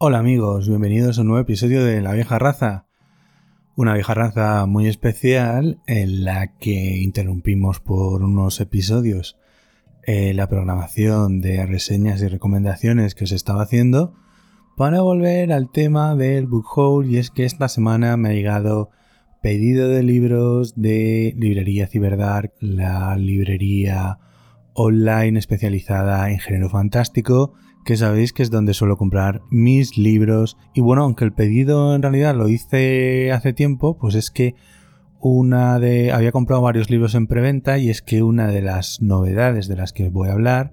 Hola amigos, bienvenidos a un nuevo episodio de La vieja raza. Una vieja raza muy especial en la que interrumpimos por unos episodios eh, la programación de reseñas y recomendaciones que os estaba haciendo para volver al tema del book haul y es que esta semana me ha llegado pedido de libros de librería Ciberdark, la librería online especializada en género fantástico que sabéis que es donde suelo comprar mis libros. Y bueno, aunque el pedido en realidad lo hice hace tiempo, pues es que una de. había comprado varios libros en preventa y es que una de las novedades de las que voy a hablar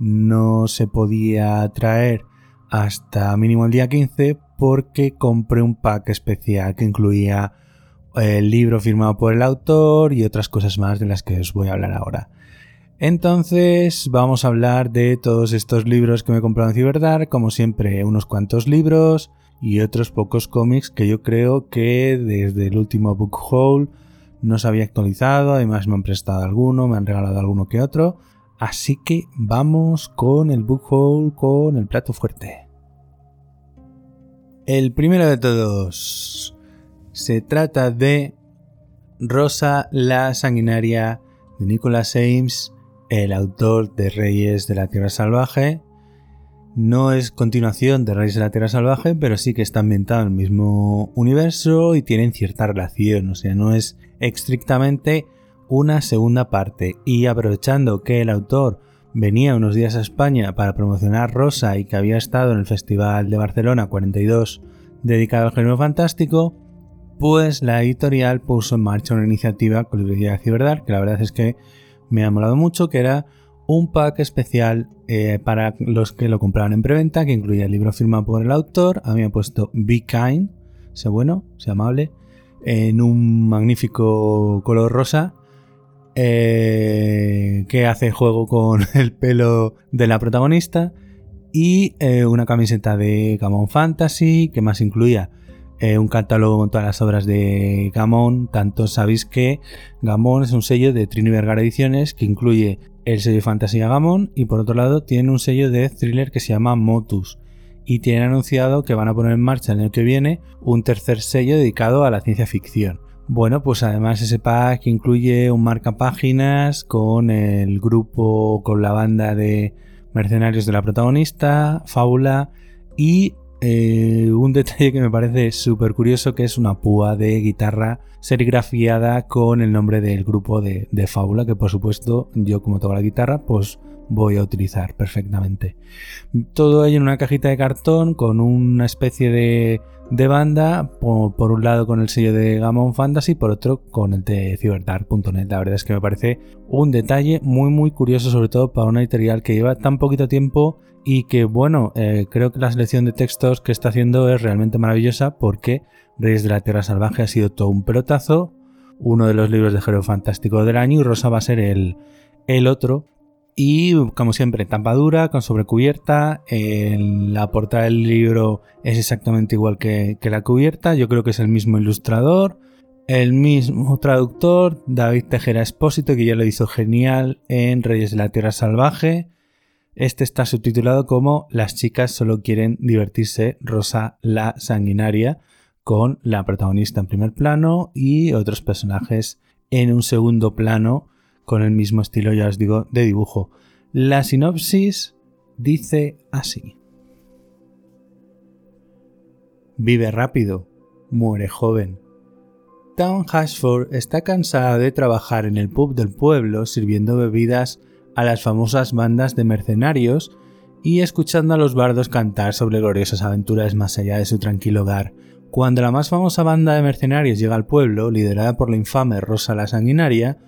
no se podía traer hasta mínimo el día 15 porque compré un pack especial que incluía el libro firmado por el autor y otras cosas más de las que os voy a hablar ahora. Entonces vamos a hablar de todos estos libros que me he comprado en Ciberdark, como siempre unos cuantos libros y otros pocos cómics que yo creo que desde el último book haul no se había actualizado, además me han prestado alguno, me han regalado alguno que otro, así que vamos con el book haul con el plato fuerte. El primero de todos se trata de Rosa la Sanguinaria de Nicholas Ames el autor de Reyes de la Tierra Salvaje. No es continuación de Reyes de la Tierra Salvaje, pero sí que está ambientado en el mismo universo y tienen cierta relación, o sea, no es estrictamente una segunda parte. Y aprovechando que el autor venía unos días a España para promocionar Rosa y que había estado en el Festival de Barcelona 42 dedicado al género fantástico, pues la editorial puso en marcha una iniciativa con librería de Ciberdark, que la verdad es que me ha molado mucho, que era un pack especial eh, para los que lo compraban en preventa, que incluía el libro firmado por el autor. A mí me ha puesto Be Kind, sé bueno, sé amable, en un magnífico color rosa. Eh, que hace juego con el pelo de la protagonista y eh, una camiseta de Gamon Fantasy que más incluía eh, un catálogo con todas las obras de Gamón. Tanto sabéis que Gamón es un sello de Trini Vergara Ediciones que incluye el sello de Fantasía Gamón y por otro lado tiene un sello de thriller que se llama Motus. Y tienen anunciado que van a poner en marcha el año que viene un tercer sello dedicado a la ciencia ficción. Bueno, pues además ese pack incluye un marca páginas con el grupo, con la banda de mercenarios de la protagonista, Fábula y eh, un detalle que me parece súper curioso que es una púa de guitarra serigrafiada con el nombre del grupo de, Fábula que por supuesto yo como toco la guitarra pues voy a utilizar perfectamente. Todo ello en una cajita de cartón con una especie de, de banda, por, un lado con el sello de Gamon Fantasy, por otro con el de Cyberdark.net. La verdad es que me parece un detalle muy muy curioso, sobre todo para una editorial que lleva tan poquito tiempo y que bueno, eh, creo que la selección de textos que está haciendo es realmente maravillosa porque Reyes de la Tierra Salvaje ha sido todo un pelotazo, uno de los libros de género fantástico del año y Rosa va a ser el, el otro. Y como siempre, tampadura con sobrecubierta. la portada del libro es exactamente igual que, que la cubierta. Yo creo que es el mismo ilustrador, el mismo traductor, David Tejera Espósito, que ya lo hizo genial en Reyes de la Tierra Salvaje. Este está subtitulado como Las chicas solo quieren divertirse, Rosa la sanguinaria, con la protagonista en primer plano y otros personajes en un segundo plano con el mismo estilo, ya os digo, de dibujo. La sinopsis dice así. Vive rápido, muere joven. Town Hashford está cansada de trabajar en el pub del pueblo sirviendo bebidas a las famosas bandas de mercenarios y escuchando a los bardos cantar sobre gloriosas aventuras más allá de su tranquilo hogar. Cuando la más famosa banda de mercenarios llega al pueblo, liderada por la infame Rosa la Sanguinaria,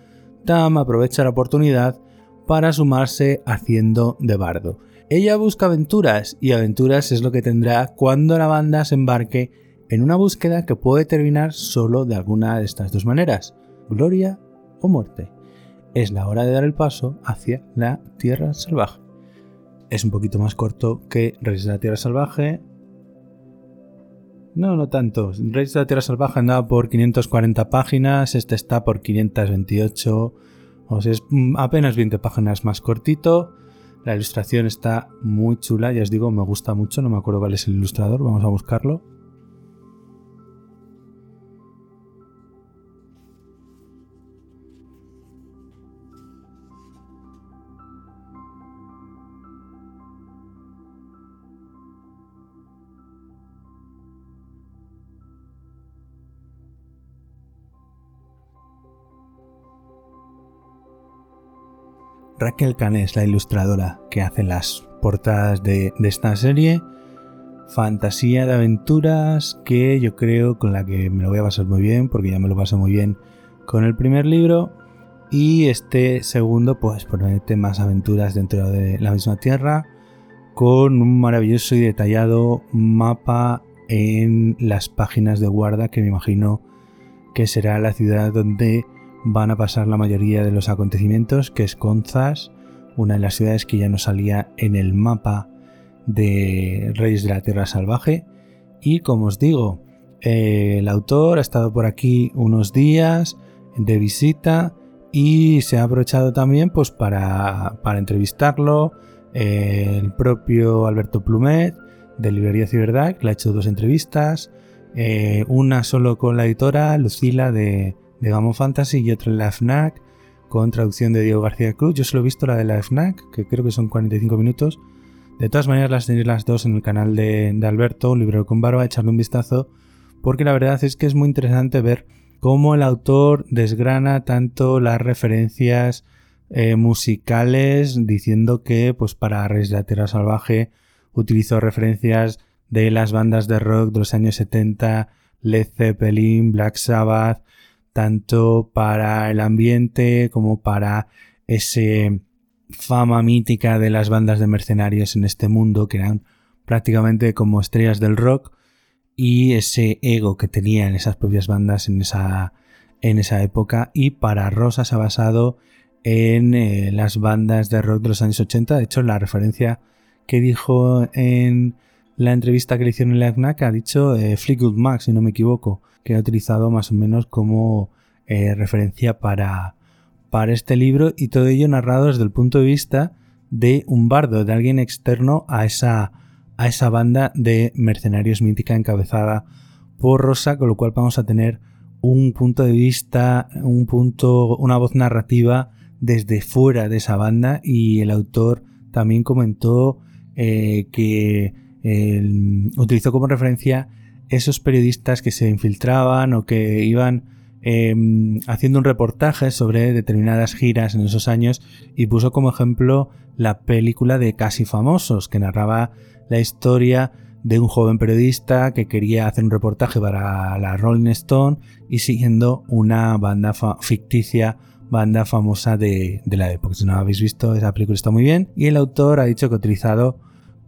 Tam aprovecha la oportunidad para sumarse haciendo de bardo. Ella busca aventuras y aventuras es lo que tendrá cuando la banda se embarque en una búsqueda que puede terminar solo de alguna de estas dos maneras, gloria o muerte es la hora de dar el paso hacia la Tierra Salvaje. Es un poquito más corto que Reyes de la Tierra Salvaje. No, no tanto. Reyes de la Tierra Salvaje andaba por 540 páginas, este está por 528. O sea, es apenas 20 páginas más cortito. La ilustración está muy chula, ya os digo, me gusta mucho, no me acuerdo cuál es el ilustrador, vamos a buscarlo. Raquel Canes, la ilustradora que hace las portadas de, esta serie. Fantasía de aventuras que yo creo con la que me lo voy a pasar muy bien, porque ya me lo paso muy bien con el primer libro. Y este segundo, pues promete más aventuras dentro de la misma tierra, con un maravilloso y detallado mapa en las páginas de guarda, que me imagino que será la ciudad donde van a pasar la mayoría de los acontecimientos, que es Conzas, una de las ciudades que ya no salía en el mapa de Reyes de la Tierra Salvaje. Y como os digo, eh, el autor ha estado por aquí unos días de visita y se ha aprovechado también pues, para, entrevistarlo. Eh, el propio Alberto Plumet de Librería Ciberdad, que le ha hecho dos entrevistas. Eh, una solo con la editora Lucila de, de Gamon Fantasy y otra en la FNAC con traducción de Diego García Cruz. Yo solo he visto la de la FNAC, que creo que son 45 minutos. De todas maneras, las tenéis las dos en el canal de, Alberto, un libro con barba, echarle un vistazo, porque la verdad es que es muy interesante ver cómo el autor desgrana tanto las referencias eh, musicales, diciendo que pues para Reyes de la Tierra Salvaje utilizó referencias de las bandas de rock de los años 70, Led Zeppelin, Black Sabbath, tanto para el ambiente como para ese fama mítica de las bandas de mercenarios en este mundo que eran prácticamente como estrellas del rock y ese ego que tenían esas propias bandas en esa, en esa época. Y para Rosa se ha basado en eh, las bandas de rock de los años 80 de hecho la referencia que dijo en la entrevista que le hicieron en la FNAC ha dicho eh, Fleetwood Mac si no me equivoco que ha utilizado más o menos como eh, referencia para, para este libro y todo ello narrado desde el punto de vista de un bardo, de alguien externo a esa, a esa banda de mercenarios mítica encabezada por Rosa, con lo cual vamos a tener un punto de vista, un punto, una voz narrativa desde fuera de esa banda y el autor también comentó eh, que utilizó como referencia esos periodistas que se infiltraban o que iban em, haciendo un reportaje sobre determinadas giras en esos años y puso como ejemplo la película de Casi Famosos, que narraba la historia de un joven periodista que quería hacer un reportaje para la Rolling Stone y siguiendo una banda ficticia banda famosa de, de, la época. Si no habéis visto, esa película está muy bien. Y el autor ha dicho que ha utilizado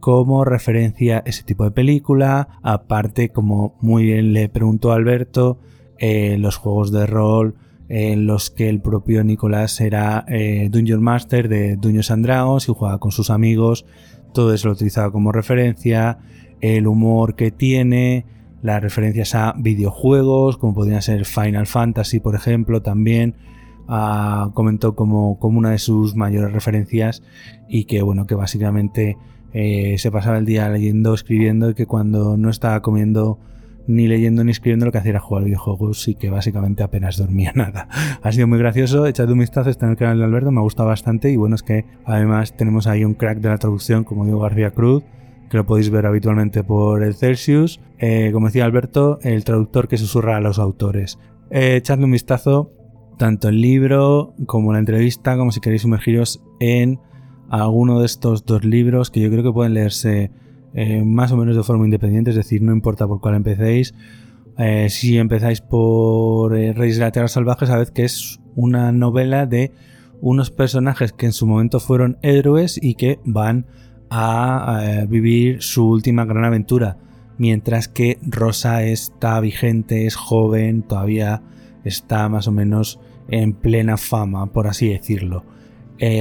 como referencia ese tipo de película. Aparte, como muy bien le preguntó Alberto, eh, los juegos de rol en los que el propio Nicolás era eh, Dungeon Master de Dungeons and Dragons y jugaba con sus amigos. Todo eso lo utilizaba como referencia. El humor que tiene, las referencias a videojuegos, como podrían ser Final Fantasy, por ejemplo, también. Ah, comentó como, como una de sus mayores referencias y que bueno que básicamente eh, se pasaba el día leyendo, escribiendo y que cuando no estaba comiendo ni leyendo ni escribiendo lo que hacía era jugar videojuegos y que básicamente apenas dormía nada. Ha sido muy gracioso, echad un vistazo, está en el canal de Alberto, me ha gustado bastante y bueno es que además tenemos ahí un crack de la traducción como Diego García Cruz que lo podéis ver habitualmente por el Celsius. Eh, como decía Alberto, el traductor que susurra a los autores. Eh, echadle un vistazo, tanto el libro como la entrevista, como si queréis sumergiros en alguno de estos dos libros que yo creo que pueden leerse eh, más o menos de forma independiente, es decir, no importa por cuál empecéis. Eh, si empezáis por eh, Reyes de la Tierra Salvaje, sabed que es una novela de unos personajes que en su momento fueron héroes y que van a vivir su última gran aventura. Mientras que Rosa está vigente, es joven, todavía está más o menos en plena fama, por así decirlo.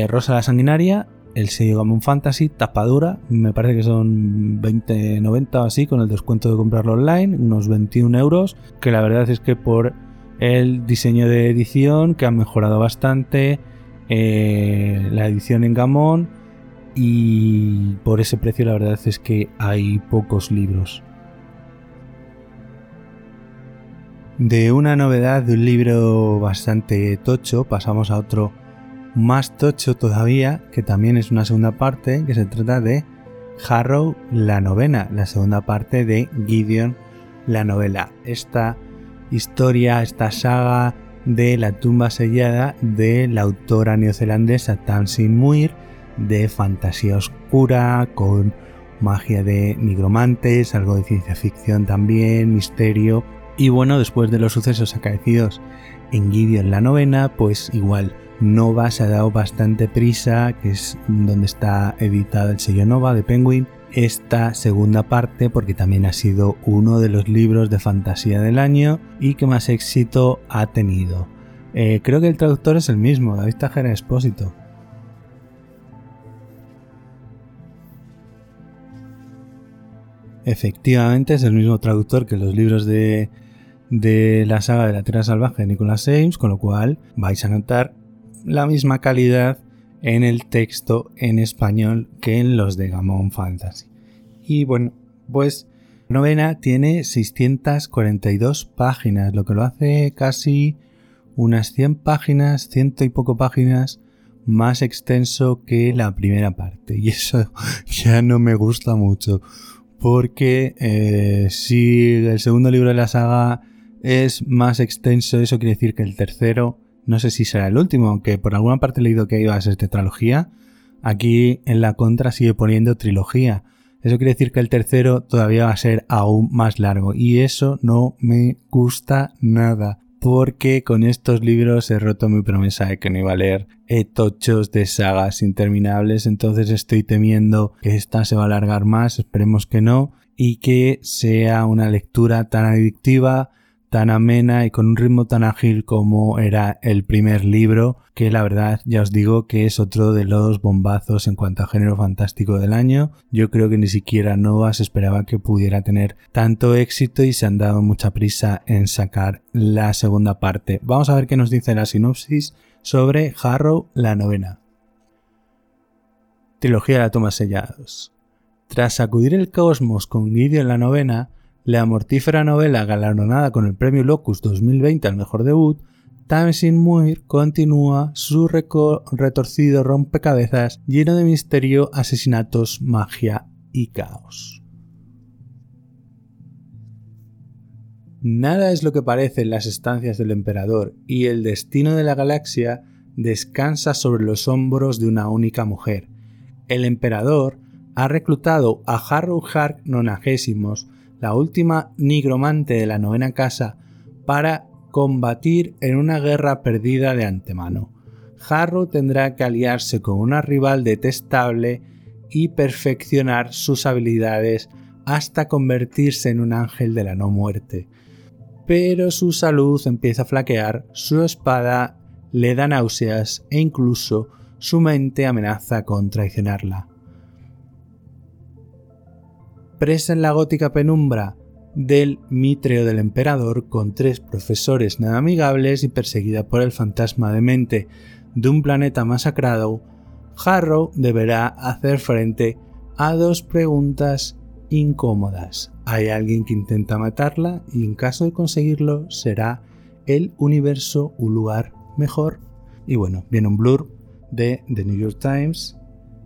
Rosa la Sanguinaria el sello Gamon Fantasy, tapadura, me parece que son 20,90 o así, con el descuento de comprarlo online, unos 21 euros, que la verdad es que por el diseño de edición, que ha mejorado bastante, eh, la edición en Gamon y por ese precio la verdad es que hay pocos libros. De una novedad de un libro bastante tocho pasamos a otro más tocho todavía, que también es una segunda parte, que se trata de Harrow la novena, la segunda parte de Gideon la novela. Esta historia, esta saga de la tumba sellada de la autora neozelandesa Tamsin Muir, de fantasía oscura, con magia de nigromantes, algo de ciencia ficción también, misterio. Y bueno, después de los sucesos acaecidos en Gideon la novena, pues igual Nova se ha dado bastante prisa, que es donde está editado el sello Nova de Penguin, esta segunda parte porque también ha sido uno de los libros de fantasía del año y que más éxito ha tenido. Eh, creo que el traductor es el mismo, David Tajera Expósito. Efectivamente es el mismo traductor que los libros de, de la saga de la Tierra Salvaje de Nicholas Ames, con lo cual vais a notar la misma calidad en el texto en español que en los de Gamon Fantasy. Y bueno, pues novena tiene 642 páginas, lo que lo hace casi unas 100 páginas, ciento y poco páginas más extenso que la primera parte. Y eso ya no me gusta mucho. Porque eh, si el segundo libro de la saga es más extenso, eso quiere decir que el tercero no sé si será el último, aunque por alguna parte he leído que iba a ser tetralogía. Aquí en la contra sigue poniendo trilogía. Eso quiere decir que el tercero todavía va a ser aún más largo. Y eso no me gusta nada. Porque con estos libros he roto mi promesa de que no iba a leer tochos de sagas interminables. Entonces estoy temiendo que esta se va a alargar más. Esperemos que no. Y que sea una lectura tan adictiva tan amena y con un ritmo tan ágil como era el primer libro, que la verdad ya os digo que es otro de los bombazos en cuanto a género fantástico del año. Yo creo que ni siquiera Nova se esperaba que pudiera tener tanto éxito y se han dado mucha prisa en sacar la segunda parte. Vamos a ver qué nos dice la sinopsis sobre Harrow la novena. Trilogía de la toma sellados. Tras sacudir el cosmos con Gideon la novena, la mortífera novela galardonada con el premio Locus 2020 al mejor debut, Tamsin Muir continúa su retorcido rompecabezas lleno de misterio, asesinatos, magia y caos. Nada es lo que parece en las estancias del emperador y el destino de la galaxia descansa sobre los hombros de una única mujer. El emperador ha reclutado a Harrow Hark nonagésimos la última nigromante de la novena casa, para combatir en una guerra perdida de antemano. Harrow tendrá que aliarse con una rival detestable y perfeccionar sus habilidades hasta convertirse en un ángel de la no muerte. Pero su salud empieza a flaquear, su espada le da náuseas e incluso su mente amenaza con traicionarla presa en la gótica penumbra del mitreo del emperador con tres profesores nada amigables y perseguida por el fantasma de mente de un planeta masacrado, Harrow deberá hacer frente a dos preguntas incómodas. ¿Hay alguien que intenta matarla? Y en caso de conseguirlo, ¿será el universo un lugar mejor? Y bueno, viene un blur de The New York Times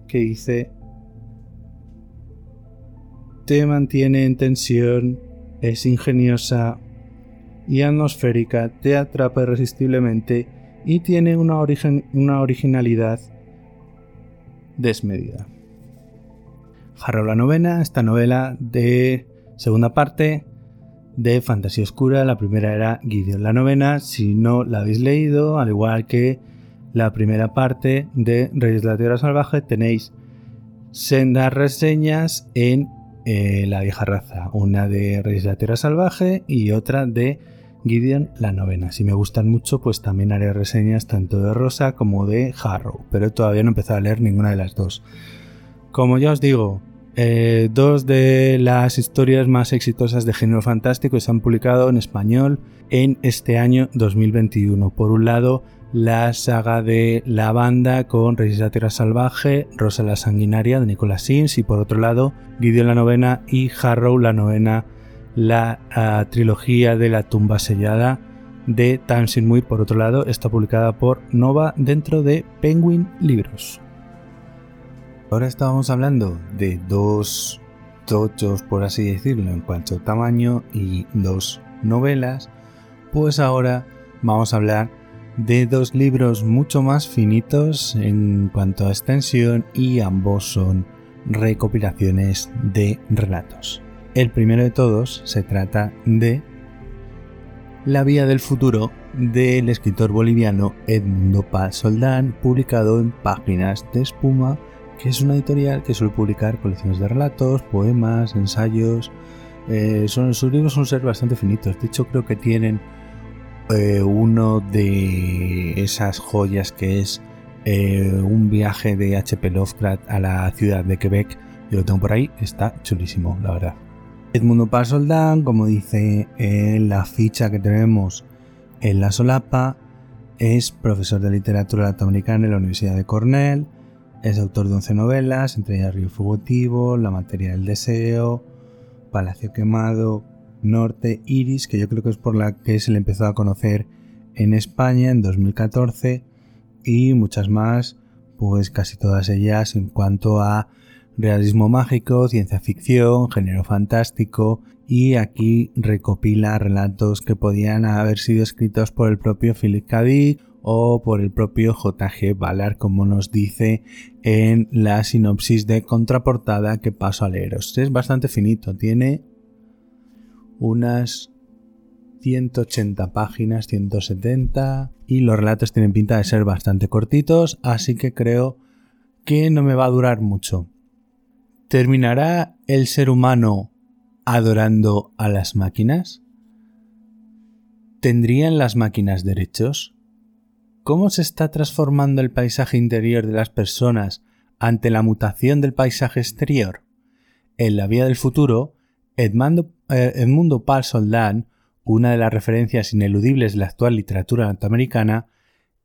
que dice te mantiene en tensión, es ingeniosa y atmosférica, te atrapa irresistiblemente y tiene una, una originalidad desmedida. Harrow la novena, esta novela de segunda parte de Fantasía Oscura. La primera era Gideon la novena. Si no la habéis leído, al igual que la primera parte de Reyes de la Tierra Salvaje, tenéis sendas reseñas en eh, la vieja raza, una de Reyes de la Salvaje y otra de Gideon la novena. Si me gustan mucho, pues también haré reseñas tanto de Rosa como de Harrow, pero todavía no he empezado a leer ninguna de las dos. Como ya os digo, eh, dos de las historias más exitosas de género fantástico se han publicado en español en este año 2021. Por un lado, la saga de La Banda con Resista Tierra Salvaje, Rosa la Sanguinaria de Nicolas Sims y por otro lado Gideon la novena y Harrow la novena, la ah, trilogía de la tumba sellada de Tamsin Muir por otro lado está publicada por Nova dentro de Penguin Libros. Ahora estábamos hablando de dos tochos por así decirlo en cuanto a tamaño y dos novelas, pues ahora vamos a hablar de dos libros mucho más finitos en cuanto a extensión y ambos son recopilaciones de relatos. El primero de todos se trata de La Vía del Futuro del escritor boliviano Edmundo Paz Soldán, publicado en Páginas de Espuma, que es una editorial que suele publicar colecciones de relatos, poemas, ensayos. Eh, son, sus libros son ser bastante finitos, de hecho creo que tienen eh, uno de esas joyas que es eh, un viaje de H.P. Lovecraft a la ciudad de Quebec. Yo lo tengo por ahí, está chulísimo, la verdad. Edmundo Paz Soldán, como dice la ficha que tenemos en la solapa, es profesor de literatura latinoamericana en la Universidad de Cornell, es autor de 11 novelas, entre ellas Río Fugitivo, La materia del deseo, Palacio quemado, Norte Iris, que yo creo que es por la que se le empezó a conocer en España en 2014 y muchas más, pues casi todas ellas en cuanto a realismo mágico, ciencia ficción, género fantástico y aquí recopila relatos que podían haber sido escritos por el propio Philip K. O por el propio J.G. Ballard, como nos dice en la sinopsis de contraportada que paso a leeros. Es bastante finito, tiene unas 180 páginas, 170, y los relatos tienen pinta de ser bastante cortitos, así que creo que no me va a durar mucho. ¿Terminará el ser humano adorando a las máquinas? ¿Tendrían las máquinas derechos? ¿Cómo se está transformando el paisaje interior de las personas ante la mutación del paisaje exterior? En la vía del futuro, Eh, Edmundo Pal Soldán, una de las referencias ineludibles de la actual literatura norteamericana,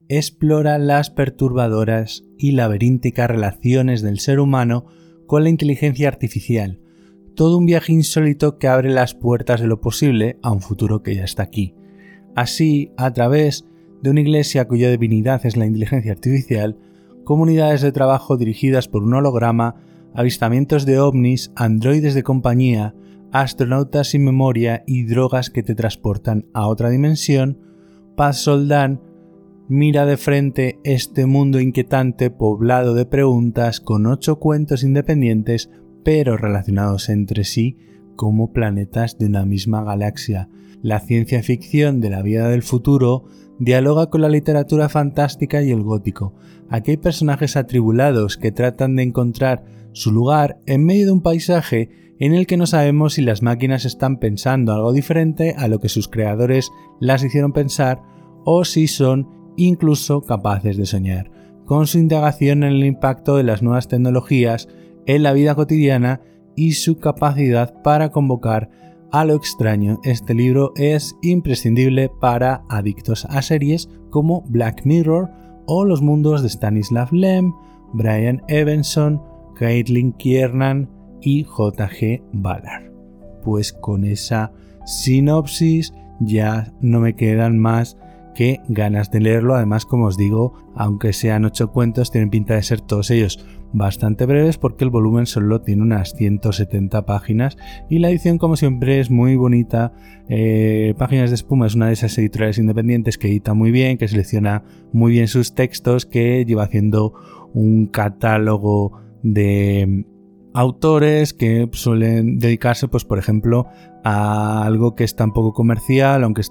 explora las perturbadoras y laberínticas relaciones del ser humano con la inteligencia artificial, todo un viaje insólito que abre las puertas de lo posible a un futuro que ya está aquí. Así, a través de una iglesia cuya divinidad es la inteligencia artificial, comunidades de trabajo dirigidas por un holograma, avistamientos de ovnis, androides de compañía, astronautas sin memoria y drogas que te transportan a otra dimensión, Paz Soldán mira de frente este mundo inquietante poblado de preguntas con ocho cuentos independientes pero relacionados entre sí como planetas de una misma galaxia. La ciencia ficción de la vida del futuro dialoga con la literatura fantástica y el gótico. Aquí hay personajes atribulados que tratan de encontrar su lugar en medio de un paisaje en el que no sabemos si las máquinas están pensando algo diferente a lo que sus creadores las hicieron pensar o si son incluso capaces de soñar, con su indagación en el impacto de las nuevas tecnologías en la vida cotidiana y su capacidad para convocar a lo extraño. Este libro es imprescindible para adictos a series como Black Mirror o los mundos de Stanislav Lem, Brian Evanson, Caitlin Kiernan, y J.G. Ballard. Pues con esa sinopsis ya no me quedan más que ganas de leerlo. Además, como os digo, aunque sean ocho cuentos, tienen pinta de ser todos ellos bastante breves porque el volumen solo tiene unas 170 páginas y la edición, como siempre, es muy bonita. Eh, páginas de Espuma es una de esas editoriales independientes que edita muy bien, que selecciona muy bien sus textos, que lleva haciendo un catálogo de autores que suelen dedicarse, pues por ejemplo, a algo que es tan poco comercial, aunque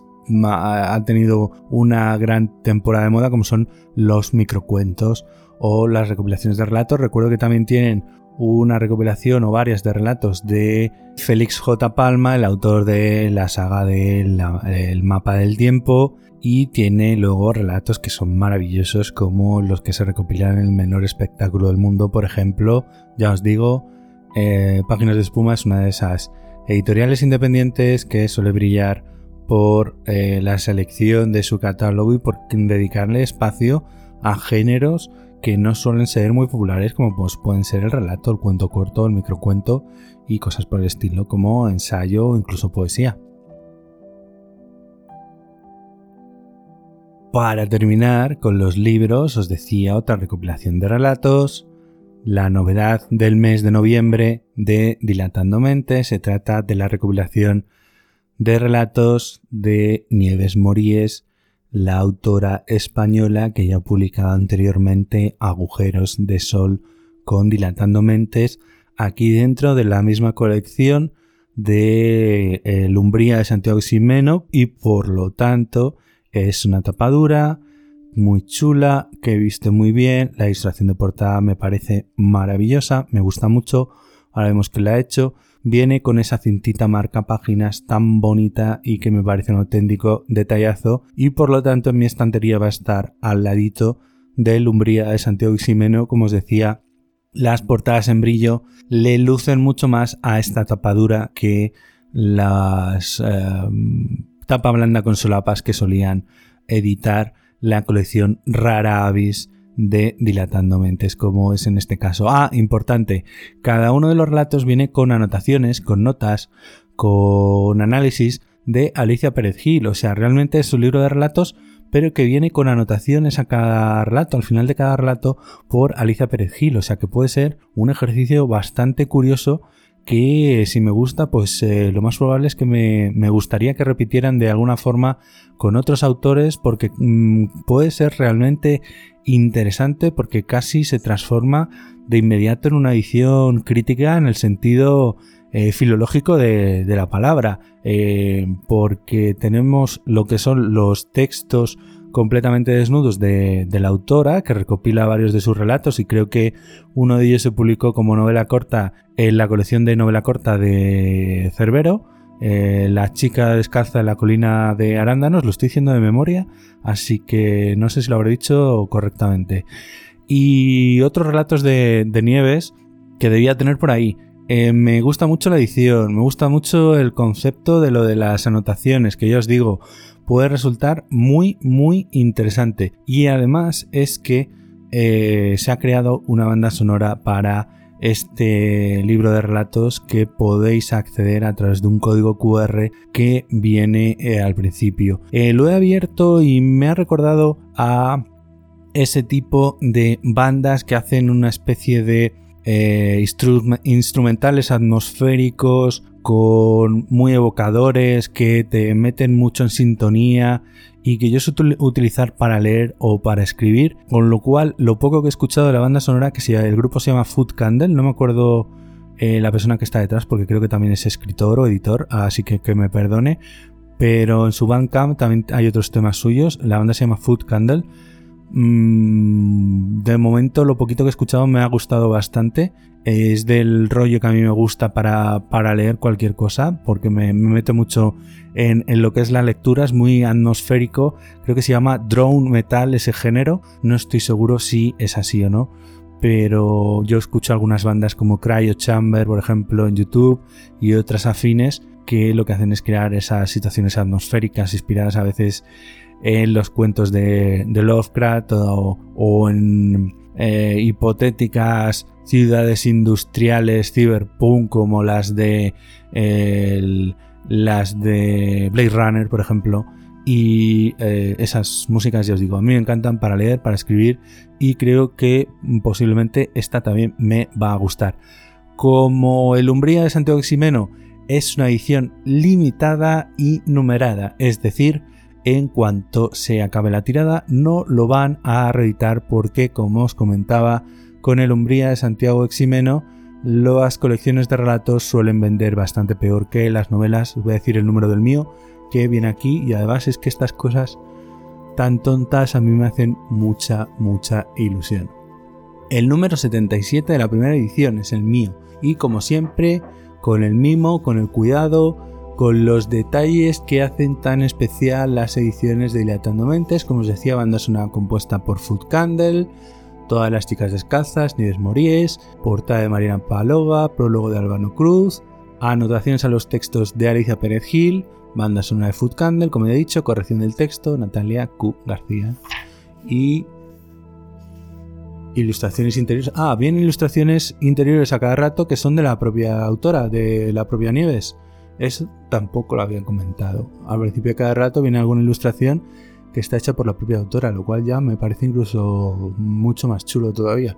ha tenido una gran temporada de moda, como son los microcuentos o las recopilaciones de relatos. Recuerdo que también tienen una recopilación o varias de relatos de Félix J. Palma, el autor de la saga del mapa del tiempo, y tiene luego relatos que son maravillosos como los que se recopilan en el menor espectáculo del mundo, por ejemplo, ya os digo, eh, Páginas de Espuma es una de esas editoriales independientes que suele brillar por eh, la selección de su catálogo y por dedicarle espacio a géneros que no suelen ser muy populares como pues, pueden ser el relato, el cuento corto, el microcuento y cosas por el estilo como ensayo o incluso poesía. Para terminar con los libros, os decía otra recopilación de relatos. La novedad del mes de noviembre de Dilatando Mente se trata de la recopilación de relatos de Nieves Moríes, la autora española que ya ha publicado anteriormente Agujeros de Sol con Dilatando Mentes, aquí dentro de la misma colección de eh, Lumbría de Santiago Ximeno y por lo tanto es una tapadura muy chula que he visto muy bien, la ilustración de portada me parece maravillosa, me gusta mucho, ahora vemos que la ha hecho viene con esa cintita marca páginas tan bonita y que me parece un auténtico detallazo y por lo tanto en mi estantería va a estar al ladito de Lumbría de Santiago Ximeno, como os decía, las portadas en brillo le lucen mucho más a esta tapadura que las eh, tapa blanda con solapas que solían editar la colección Rara Avis de Dilatando Mentes, como es en este caso. Ah, importante, cada uno de los relatos viene con anotaciones, con notas, con análisis de Alicia Pérez Gil, o sea, realmente es un libro de relatos, pero que viene con anotaciones a cada relato, al final de cada relato, por Alicia Pérez Gil, o sea que puede ser un ejercicio bastante curioso que si me gusta, pues eh, lo más probable es que me, gustaría que repitieran de alguna forma con otros autores porque mm, puede ser realmente interesante porque casi se transforma de inmediato en una edición crítica en el sentido eh, filológico de, la palabra, eh, porque tenemos lo que son los textos completamente desnudos de, la autora, que recopila varios de sus relatos y creo que uno de ellos se publicó como novela corta en la colección de novela corta de Cerbero. Eh, la chica descalza en la colina de Arándanos, lo estoy diciendo de memoria, así que no sé si lo habré dicho correctamente. Y otros relatos de, Nieves que debía tener por ahí. Eh, me gusta mucho la edición, me gusta mucho el concepto de lo de las anotaciones, que yo os digo, puede resultar muy, muy interesante. Y además es que eh, se ha creado una banda sonora para este libro de relatos que podéis acceder a través de un código QR que viene eh, al principio. Eh, lo he abierto y me ha recordado a ese tipo de bandas que hacen una especie de instrumentales atmosféricos con muy evocadores, que te meten mucho en sintonía y que yo suelo utilizar para leer o para escribir, con lo cual lo poco que he escuchado de la banda sonora, que si el grupo se llama Food Candle, no me acuerdo eh, la persona que está detrás, porque creo que también es escritor o editor, así que que me perdone, pero en su Bandcamp también hay otros temas suyos, la banda se llama Food Candle, mm, de momento lo poquito que he escuchado me ha gustado bastante. Es del rollo que a mí me gusta para, leer cualquier cosa, porque me, meto mucho en, lo que es la lectura, es muy atmosférico, creo que se llama drone metal ese género, no estoy seguro si es así o no, pero yo escucho algunas bandas como Cryo Chamber, por ejemplo, en YouTube y otras afines que lo que hacen es crear esas situaciones atmosféricas inspiradas a veces en los cuentos de, Lovecraft o, en eh, hipotéticas ciudades industriales cyberpunk como las de las de Blade Runner, por ejemplo. Y eh, esas músicas, ya os digo, a mí me encantan para leer, para escribir y creo que posiblemente esta también me va a gustar. Como el Umbría de Santiago Ximeno es una edición limitada y numerada, es decir, en cuanto se acabe la tirada no lo van a reeditar porque, como os comentaba, con el Umbría de Santiago Eximeno, las colecciones de relatos suelen vender bastante peor que las novelas. Os voy a decir el número del mío, que viene aquí, y además es que estas cosas tan tontas a mí me hacen mucha, mucha ilusión. El número 77 de la primera edición es el mío, y como siempre, con el mimo, con el cuidado, con los detalles que hacen tan especial las ediciones de Dilatando Mentes, como os decía, banda sonora compuesta por Food Candle, Todas las chicas descalzas, Nieves Moríes, portada de Mariana Palova, prólogo de Albano Cruz, anotaciones a los textos de Alicia Pérez Gil, Banda sonora de Food Candle, como ya he dicho, corrección del texto, Natalia Q. García. Y ilustraciones interiores. Ah, bien ilustraciones interiores a cada rato que son de la propia autora, de la propia Nieves. Eso tampoco lo habían comentado. Al principio de cada rato viene alguna ilustración que está hecha por la propia autora, lo cual ya me parece incluso mucho más chulo todavía.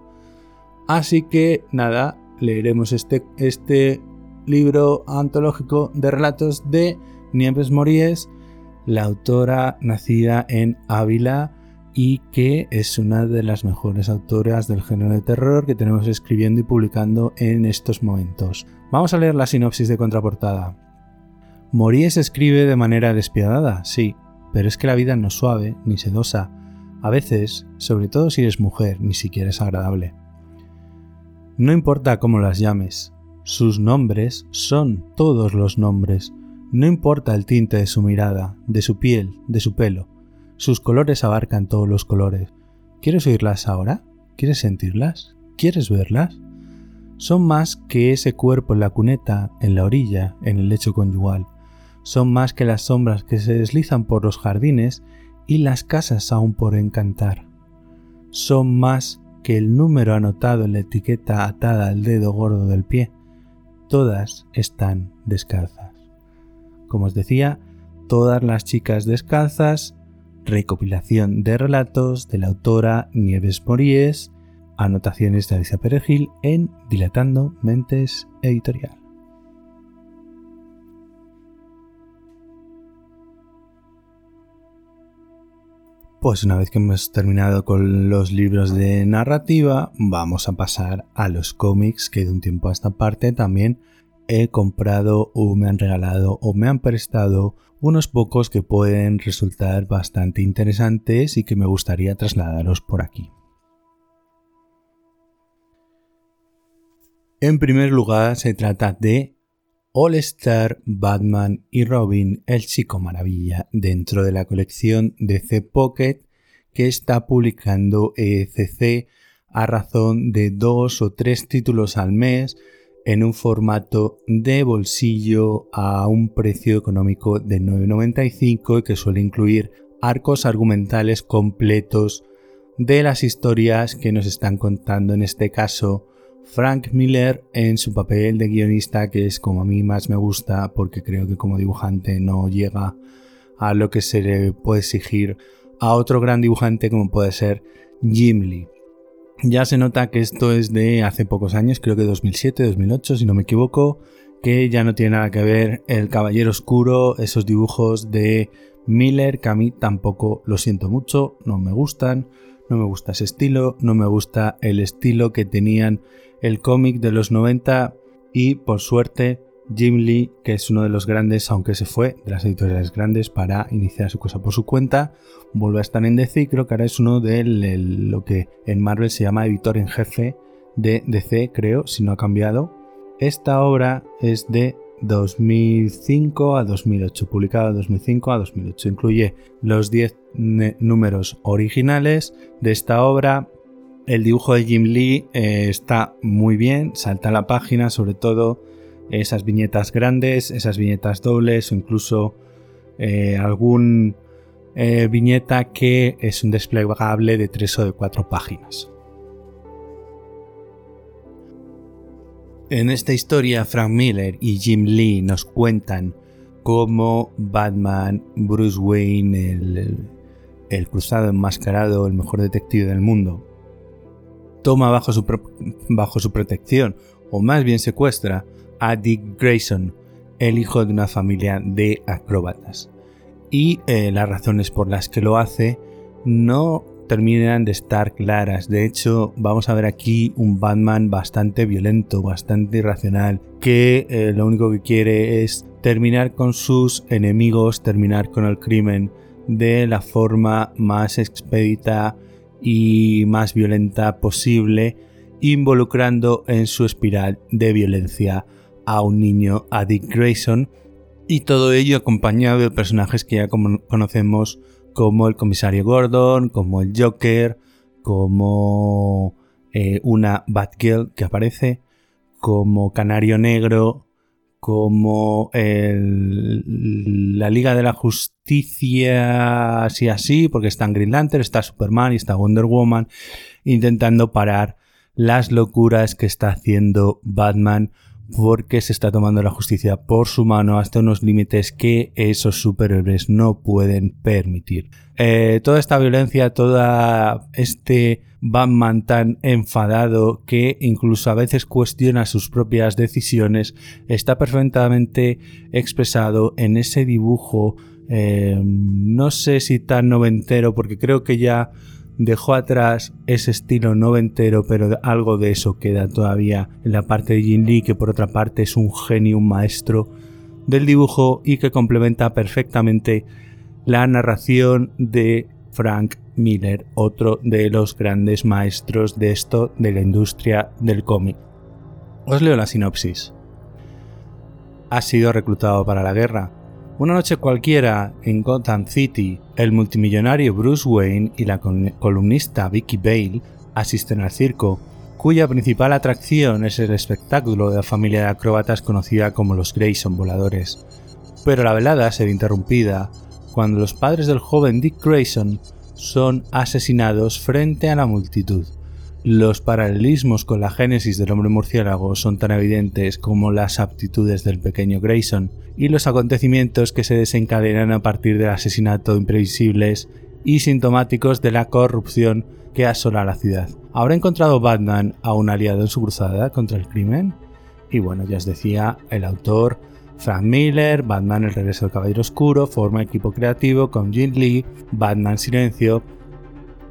Así que nada, leeremos este, este libro antológico de relatos de Nieves Mories, la autora nacida en Ávila y que es una de las mejores autoras del género de terror que tenemos escribiendo y publicando en estos momentos. Vamos a leer la sinopsis de contraportada. Mories escribe de manera despiadada, sí, pero es que la vida no es suave ni sedosa. A veces, sobre todo si eres mujer, ni siquiera es agradable. No importa cómo las llames, sus nombres son todos los nombres. No importa el tinte de su mirada, de su piel, de su pelo. Sus colores abarcan todos los colores. ¿Quieres oírlas ahora? ¿Quieres sentirlas? ¿Quieres verlas? Son más que ese cuerpo en la cuneta, en la orilla, en el lecho conyugal. Son más que las sombras que se deslizan por los jardines y las casas aún por encantar. Son más que el número anotado en la etiqueta atada al dedo gordo del pie todas están descalzas. Como os decía, todas las chicas descalzas, recopilación de relatos de la autora Nieves Mories, anotaciones de Alicia Perejil en Dilatando Mentes Editorial. Pues una vez que hemos terminado con los libros de narrativa, vamos a pasar a los cómics que de un tiempo a esta parte también he comprado o me han regalado o me han prestado unos pocos que pueden resultar bastante interesantes y que me gustaría trasladaros por aquí. En primer lugar se trata de All Star, Batman y Robin, el chico maravilla, dentro de la colección DC Pocket que está publicando ECC a razón de dos o tres títulos al mes en un formato de bolsillo a un precio económico de 9,95 y que suele incluir arcos argumentales completos de las historias que nos están contando en este caso Frank Miller en su papel de guionista, que es como a mí más me gusta, porque creo que como dibujante no llega a lo que se le puede exigir a otro gran dibujante como puede ser Jim Lee. Ya se nota que esto es de hace pocos años, creo que 2007, 2008, si no me equivoco, que ya no tiene nada que ver el Caballero Oscuro, esos dibujos de Miller, que a mí tampoco lo siento mucho, no me gustan, no me gusta ese estilo, no me gusta el estilo que tenían el cómic de los 90 y por suerte Jim Lee, que es uno de los grandes, aunque se fue de las editoriales grandes para iniciar su cosa por su cuenta, vuelve a estar en DC y creo que ahora es uno de lo que en Marvel se llama editor en jefe de DC, creo, si no ha cambiado. Esta obra es de 2005 a 2008, publicada de 2005 a 2008. Incluye los 10 números originales de esta obra, el dibujo de Jim Lee eh, está muy bien, salta a la página, sobre todo esas viñetas grandes, esas viñetas dobles o incluso eh, algún eh, viñeta que es un desplegable de tres o de cuatro páginas. En esta historia, Frank Miller y Jim Lee nos cuentan cómo Batman, Bruce Wayne, el, el cruzado enmascarado, el mejor detective del mundo, toma bajo su, bajo su protección, o más bien secuestra, a Dick Grayson, el hijo de una familia de acróbatas. Y eh, las razones por las que lo hace no terminan de estar claras. De hecho, vamos a ver aquí un Batman bastante violento, bastante irracional, que eh, lo único que quiere es terminar con sus enemigos, terminar con el crimen de la forma más expedita y más violenta posible, involucrando en su espiral de violencia a un niño, a Dick Grayson, y todo ello acompañado de personajes que ya conocemos como el comisario Gordon, como el Joker, como eh, una Batgirl que aparece, como Canario Negro, como la Liga de la Justicia, así así, porque está Green Lantern, está Superman y está Wonder Woman, intentando parar las locuras que está haciendo Batman porque se está tomando la justicia por su mano hasta unos límites que esos superhéroes no pueden permitir. Eh, toda esta violencia, todo este Batman tan enfadado que incluso a veces cuestiona sus propias decisiones, está perfectamente expresado en ese dibujo, eh, no sé si tan noventero, porque creo que ya dejó atrás ese estilo noventero, pero algo de eso queda todavía en la parte de Jin Lee, que por otra parte es un genio, un maestro del dibujo y que complementa perfectamente la narración de Frank Miller, otro de los grandes maestros de esto de la industria del cómic. Os leo la sinopsis. Ha sido reclutado para la guerra, una noche cualquiera en Gotham City, el multimillonario Bruce Wayne y la columnista Vicky Bale asisten al circo, cuya principal atracción es el espectáculo de la familia de acróbatas conocida como los Grayson voladores. Pero la velada se ve interrumpida cuando los padres del joven Dick Grayson son asesinados frente a la multitud. Los paralelismos con la génesis del hombre murciélago son tan evidentes como las aptitudes del pequeño Grayson y los acontecimientos que se desencadenan a partir del asesinato imprevisibles y sintomáticos de la corrupción que asola la ciudad. ¿Habrá encontrado Batman a un aliado en su cruzada contra el crimen? Y bueno, ya os decía, el autor Frank Miller, Batman El regreso del Caballero Oscuro, forma equipo creativo con Jim Lee, Batman Silencio,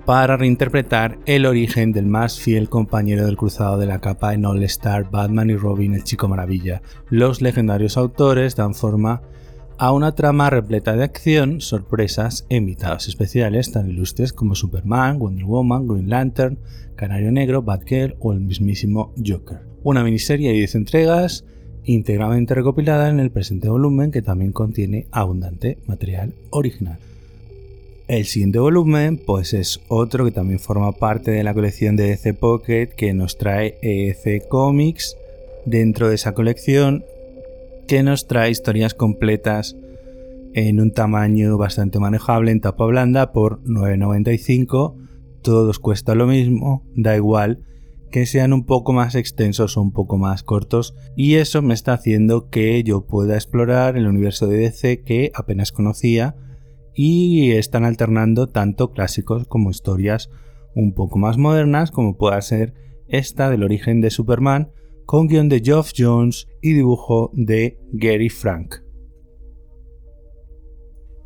para reinterpretar el origen del más fiel compañero del cruzado de la capa en All Star Batman y Robin el Chico Maravilla. Los legendarios autores dan forma a una trama repleta de acción, sorpresas e invitados especiales tan ilustres como Superman, Wonder Woman, Green Lantern, Canario Negro, Batgirl o el mismísimo Joker. Una miniserie de 10 entregas íntegramente recopilada en el presente volumen que también contiene abundante material original. El siguiente volumen, pues es otro que también forma parte de la colección de DC Pocket que nos trae EC Comics dentro de esa colección que nos trae historias completas en un tamaño bastante manejable en tapa blanda por 9.95. Todos cuesta lo mismo, da igual que sean un poco más extensos o un poco más cortos y eso me está haciendo que yo pueda explorar el universo de DC que apenas conocía y están alternando tanto clásicos como historias un poco más modernas como pueda ser esta del origen de Superman con guion de Geoff Jones y dibujo de Gary Frank.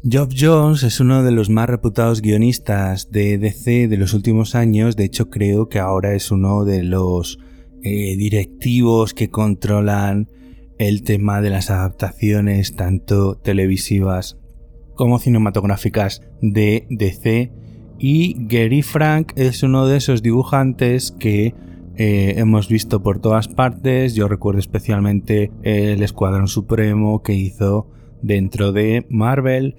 Geoff Jones es uno de los más reputados guionistas de DC de los últimos años, de hecho creo que ahora es uno de los eh, directivos que controlan el tema de las adaptaciones tanto televisivas como cinematográficas de DC y Gary Frank es uno de esos dibujantes que eh, hemos visto por todas partes. Yo recuerdo especialmente el Escuadrón Supremo que hizo dentro de Marvel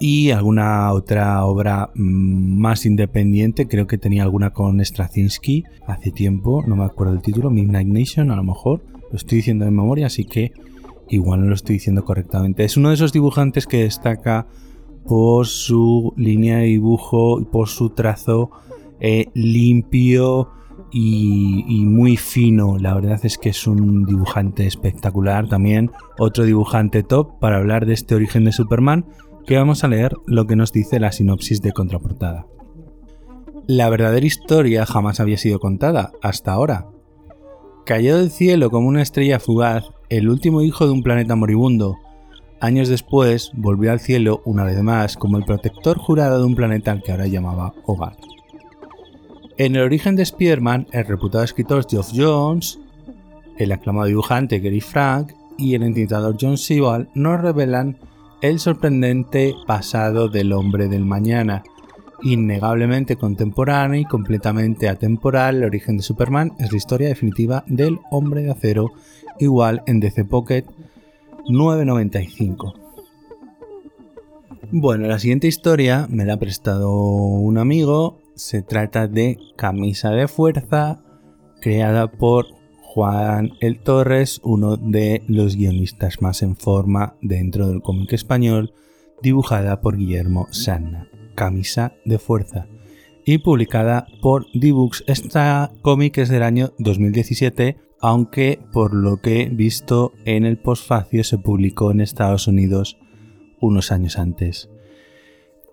y alguna otra obra mm, más independiente. Creo que tenía alguna con Straczynski hace tiempo, no me acuerdo el título, Midnight Nation a lo mejor. Lo estoy diciendo de memoria, así que igual no lo estoy diciendo correctamente. Es uno de esos dibujantes que destaca por su línea de dibujo y por su trazo eh, limpio y, y, muy fino. La verdad es que es un dibujante espectacular también. Otro dibujante top para hablar de este origen de Superman, que vamos a leer lo que nos dice la sinopsis de contraportada. La verdadera historia jamás había sido contada hasta ahora. Cayó del cielo como una estrella fugaz el último hijo de un planeta moribundo. Años después volvió al cielo una vez más como el protector jurado de un planeta al que ahora llamaba hogar. En el origen de Spider-Man, el reputado escritor Geoff Jones, el aclamado dibujante Gary Frank y el entintador John Sewell nos revelan el sorprendente pasado del hombre del mañana, innegablemente contemporáneo y completamente atemporal, el origen de Superman es la historia definitiva del hombre de acero igual en DC Pocket 9.95. Bueno, la siguiente historia me la ha prestado un amigo. Se trata de Camisa de Fuerza, creada por Juan El Torres, uno de los guionistas más en forma dentro del cómic español, dibujada por Guillermo Sanna, Camisa de Fuerza, y publicada por D-Books. Esta cómic es del año 2017, aunque por lo que he visto en el postfacio se publicó en Estados Unidos unos años antes.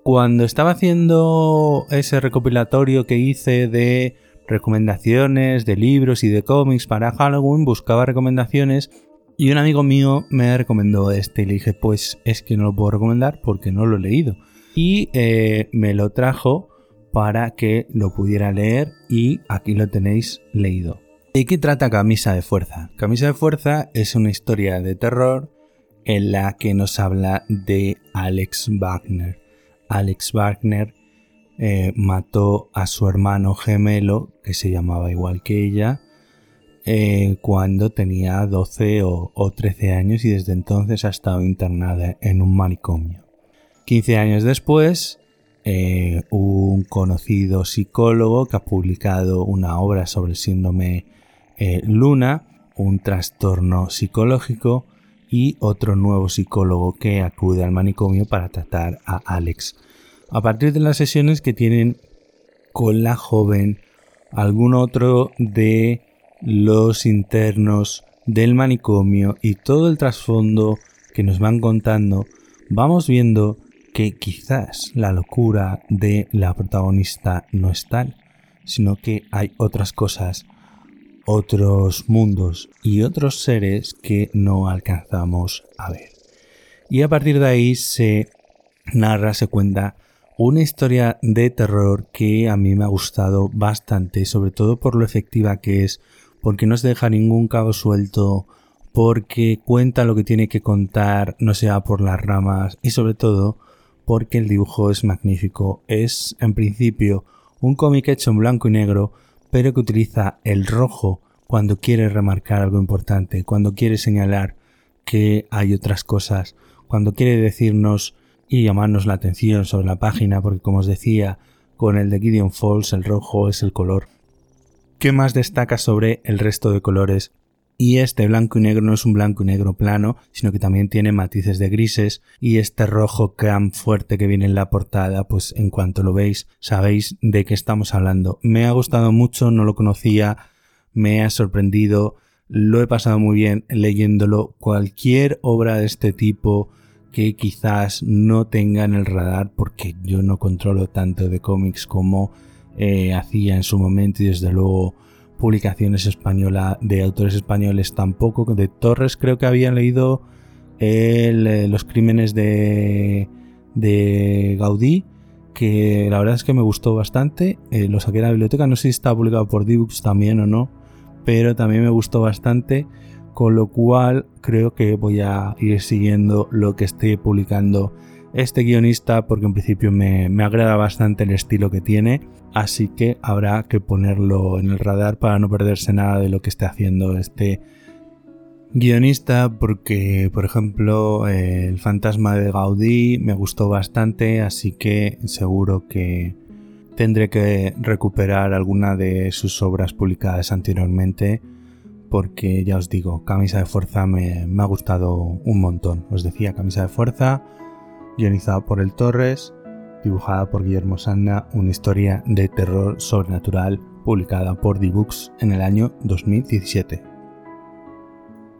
Cuando estaba haciendo ese recopilatorio que hice de recomendaciones de libros y de cómics para Halloween, buscaba recomendaciones y un amigo mío me recomendó este y le dije, pues es que no lo puedo recomendar porque no lo he leído. Y eh, me lo trajo para que lo pudiera leer y aquí lo tenéis leído. ¿Y qué trata Camisa de Fuerza? Camisa de Fuerza es una historia de terror en la que nos habla de Alex Wagner. Alex Wagner eh, mató a su hermano gemelo, que se llamaba igual que ella, eh, cuando tenía 12 o, 13 años y desde entonces ha estado internada en un manicomio. 15 años después, eh, un conocido psicólogo que ha publicado una obra sobre el síndrome Luna, un trastorno psicológico, y otro nuevo psicólogo que acude al manicomio para tratar a Alex a partir de las sesiones que tienen con la joven, algún otro de los internos del manicomio y todo el trasfondo que nos van contando, vamos viendo que quizás la locura de la protagonista no es tal, sino que hay otras cosas, otros mundos y otros seres que no alcanzamos a ver. Y a partir de ahí se narra, se cuenta una historia de terror que a mí me ha gustado bastante, sobre todo por lo efectiva que es, porque no se deja ningún cabo suelto, porque cuenta lo que tiene que contar, no sea por las ramas, y sobre todo porque el dibujo es magnífico. Es, en principio, un cómic hecho en blanco y negro, pero que utiliza el rojo cuando quiere remarcar algo importante, cuando quiere señalar que hay otras cosas, cuando quiere decirnos y llamarnos la atención sobre la página porque como os decía, con el de Gideon Falls el rojo es el color ¿Qué más destaca sobre el resto de colores. Y este blanco y negro no es un blanco y negro plano, sino que también tiene matices de grises y este rojo cam fuerte que viene en la portada, pues en cuanto lo veis sabéis de qué estamos hablando. Me ha gustado mucho, no lo conocía, me ha sorprendido, lo he pasado muy bien leyéndolo. Cualquier obra de este tipo que quizás no tenga en el radar porque yo no controlo tanto de cómics como eh, hacía en su momento y desde luego publicaciones españolas de autores españoles tampoco. De Torres creo que había leído eh, los crímenes de, de Gaudí que la verdad es que me gustó bastante. Eh, lo saqué de la biblioteca, no sé si está publicado por Dibux también o no, pero también me gustó bastante con lo cual creo que voy a ir siguiendo lo que esté publicando este guionista porque en principio me, agrada bastante el estilo que tiene, así que habrá que ponerlo en el radar para no perderse nada de lo que esté haciendo este guionista porque por ejemplo el fantasma de Gaudí me gustó bastante así que seguro que tendré que recuperar alguna de sus obras publicadas anteriormente porque ya os digo, Camisa de Fuerza me, ha gustado un montón. Os decía, Camisa de Fuerza, guionizada por el Torres, dibujada por Guillermo Sanna, una historia de terror sobrenatural publicada por D-Books en el año 2017.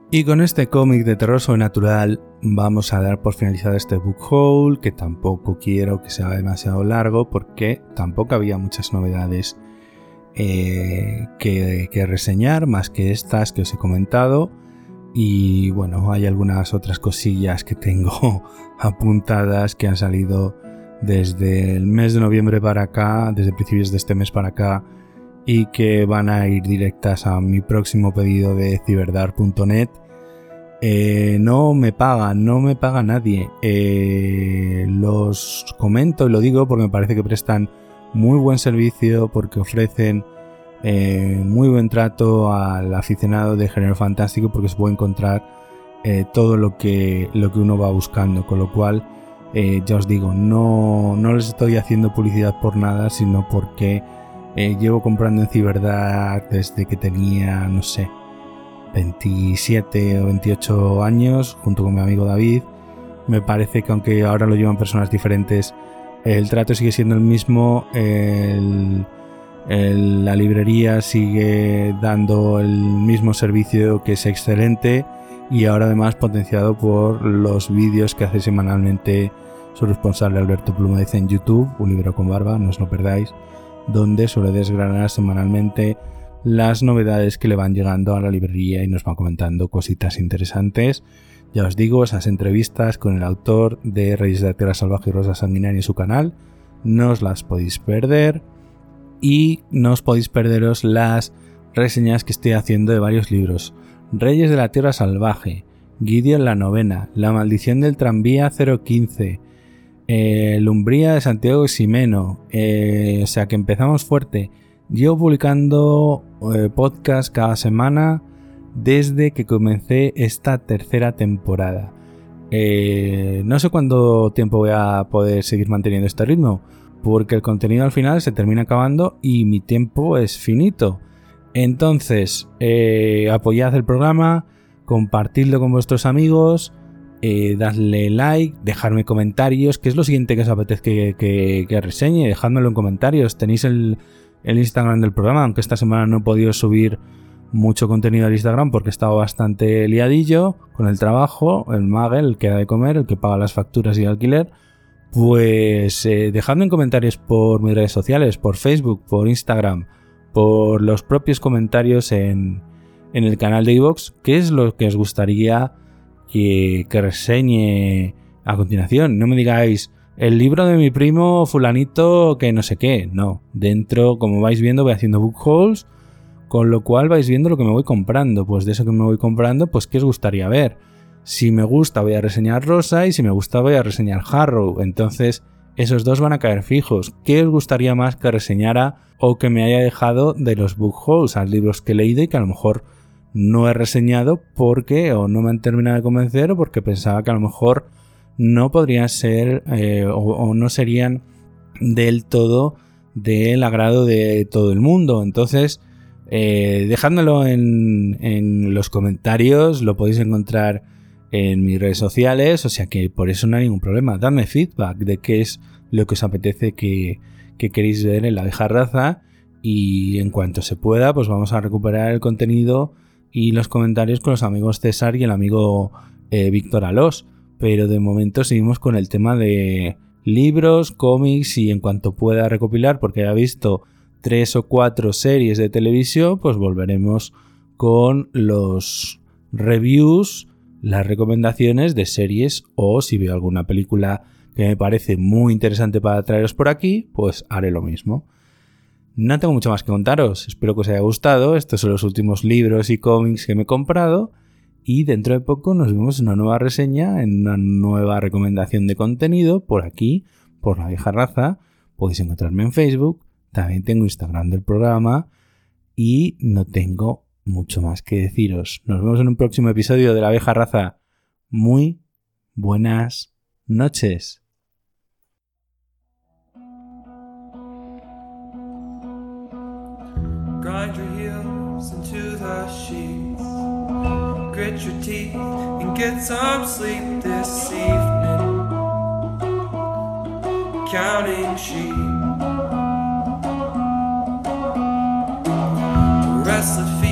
Y con este cómic de terror sobrenatural vamos a dar por finalizado este book haul, que tampoco quiero que sea demasiado largo porque tampoco había muchas novedades eh, que, reseñar, más que estas que os he comentado. Y bueno, hay algunas otras cosillas que tengo apuntadas que han salido desde el mes de noviembre para acá, desde principios de este mes para acá, y que van a ir directas a mi próximo pedido de ciberdar.net. Eh, no me pagan, no me paga nadie. Eh, los comento y lo digo porque me parece que prestan muy buen servicio porque ofrecen eh, muy buen trato al aficionado de género fantástico porque se puede encontrar eh, todo lo que, lo que uno va buscando, con lo cual eh, ya os digo, no, no les estoy haciendo publicidad por nada, sino porque llevo comprando en Ciberdad desde que tenía, no sé, 27 o 28 años, junto con mi amigo David. Me parece que aunque ahora lo llevan personas diferentes, el trato sigue siendo el mismo, la librería sigue dando el mismo servicio que es excelente y ahora además potenciado por los vídeos que hace semanalmente su responsable Alberto Pluma dice en YouTube, un libro con barba, no os lo perdáis, donde suele desgranar semanalmente las novedades que le van llegando a la librería y nos va comentando cositas interesantes. Ya os digo, esas entrevistas con el autor de Reyes de la Tierra Salvaje y Rosa Sanguinaria en su canal, no os las podéis perder. Y no os podéis perderos las reseñas que estoy haciendo de varios libros. Reyes de la Tierra Salvaje, Gideon la novena, La maldición del tranvía 015, eh, Lumbría de Santiago Ximeno, eh, o sea que empezamos fuerte. Llevo publicando eh, podcast cada semana desde que comencé esta tercera temporada. Eh, no sé cuánto tiempo voy a poder seguir manteniendo este ritmo, porque el contenido al final se termina acabando y mi tiempo es finito. Entonces, eh, apoyad el programa, compartidlo con vuestros amigos, eh, dadle like, dejarme comentarios, que es lo siguiente que os apetezca que, reseñe, dejádmelo en comentarios. Tenéis el Instagram del programa, aunque esta semana no he podido subir mucho contenido al Instagram porque he estado bastante liadillo con el trabajo, el magel, el que da de comer, el que paga las facturas y el alquiler. Pues eh, dejadme en comentarios por mis redes sociales, por Facebook, por Instagram, por los propios comentarios en, en el canal de iVoox, qué es lo que os gustaría que, que reseñe a continuación. No me digáis, el libro de mi primo fulanito que no sé qué. No, dentro, como vais viendo, voy haciendo book hauls con lo cual vais viendo lo que me voy comprando. Pues de eso que me voy comprando, pues ¿qué os gustaría ver? Si me gusta voy a reseñar Rosa y si me gusta voy a reseñar Harrow. Entonces esos dos van a caer fijos. ¿Qué os gustaría más que reseñara o que me haya dejado de los book hauls, a libros que he leído y que a lo mejor no he reseñado porque o no me han terminado de convencer o porque pensaba que a lo mejor no podrían ser eh, o no serían del todo del agrado de todo el mundo. Entonces, eh, dejándolo en, los comentarios, lo podéis encontrar en mis redes sociales, o sea que por eso no hay ningún problema. Dadme feedback de qué es lo que os apetece que, queréis ver en la vieja raza y en cuanto se pueda, pues vamos a recuperar el contenido y los comentarios con los amigos César y el amigo eh, Víctor Alós. Pero de momento seguimos con el tema de libros, cómics y en cuanto pueda recopilar, porque ya visto tres o cuatro series de televisión, pues volveremos con los reviews, las recomendaciones de series o si veo alguna película que me parece muy interesante para traeros por aquí, pues haré lo mismo. No tengo mucho más que contaros, espero que os haya gustado, estos son los últimos libros y cómics que me he comprado. Y dentro de poco nos vemos en una nueva reseña, en una nueva recomendación de contenido por aquí, por la vieja raza, podéis encontrarme en Facebook, también tengo Instagram del programa y no tengo mucho más que deciros. Nos vemos en un próximo episodio de La Vieja Raza. Muy buenas noches. Grind your heels into the sheets. Grit your teeth and get some sleep this evening. Counting sheep. philosophy.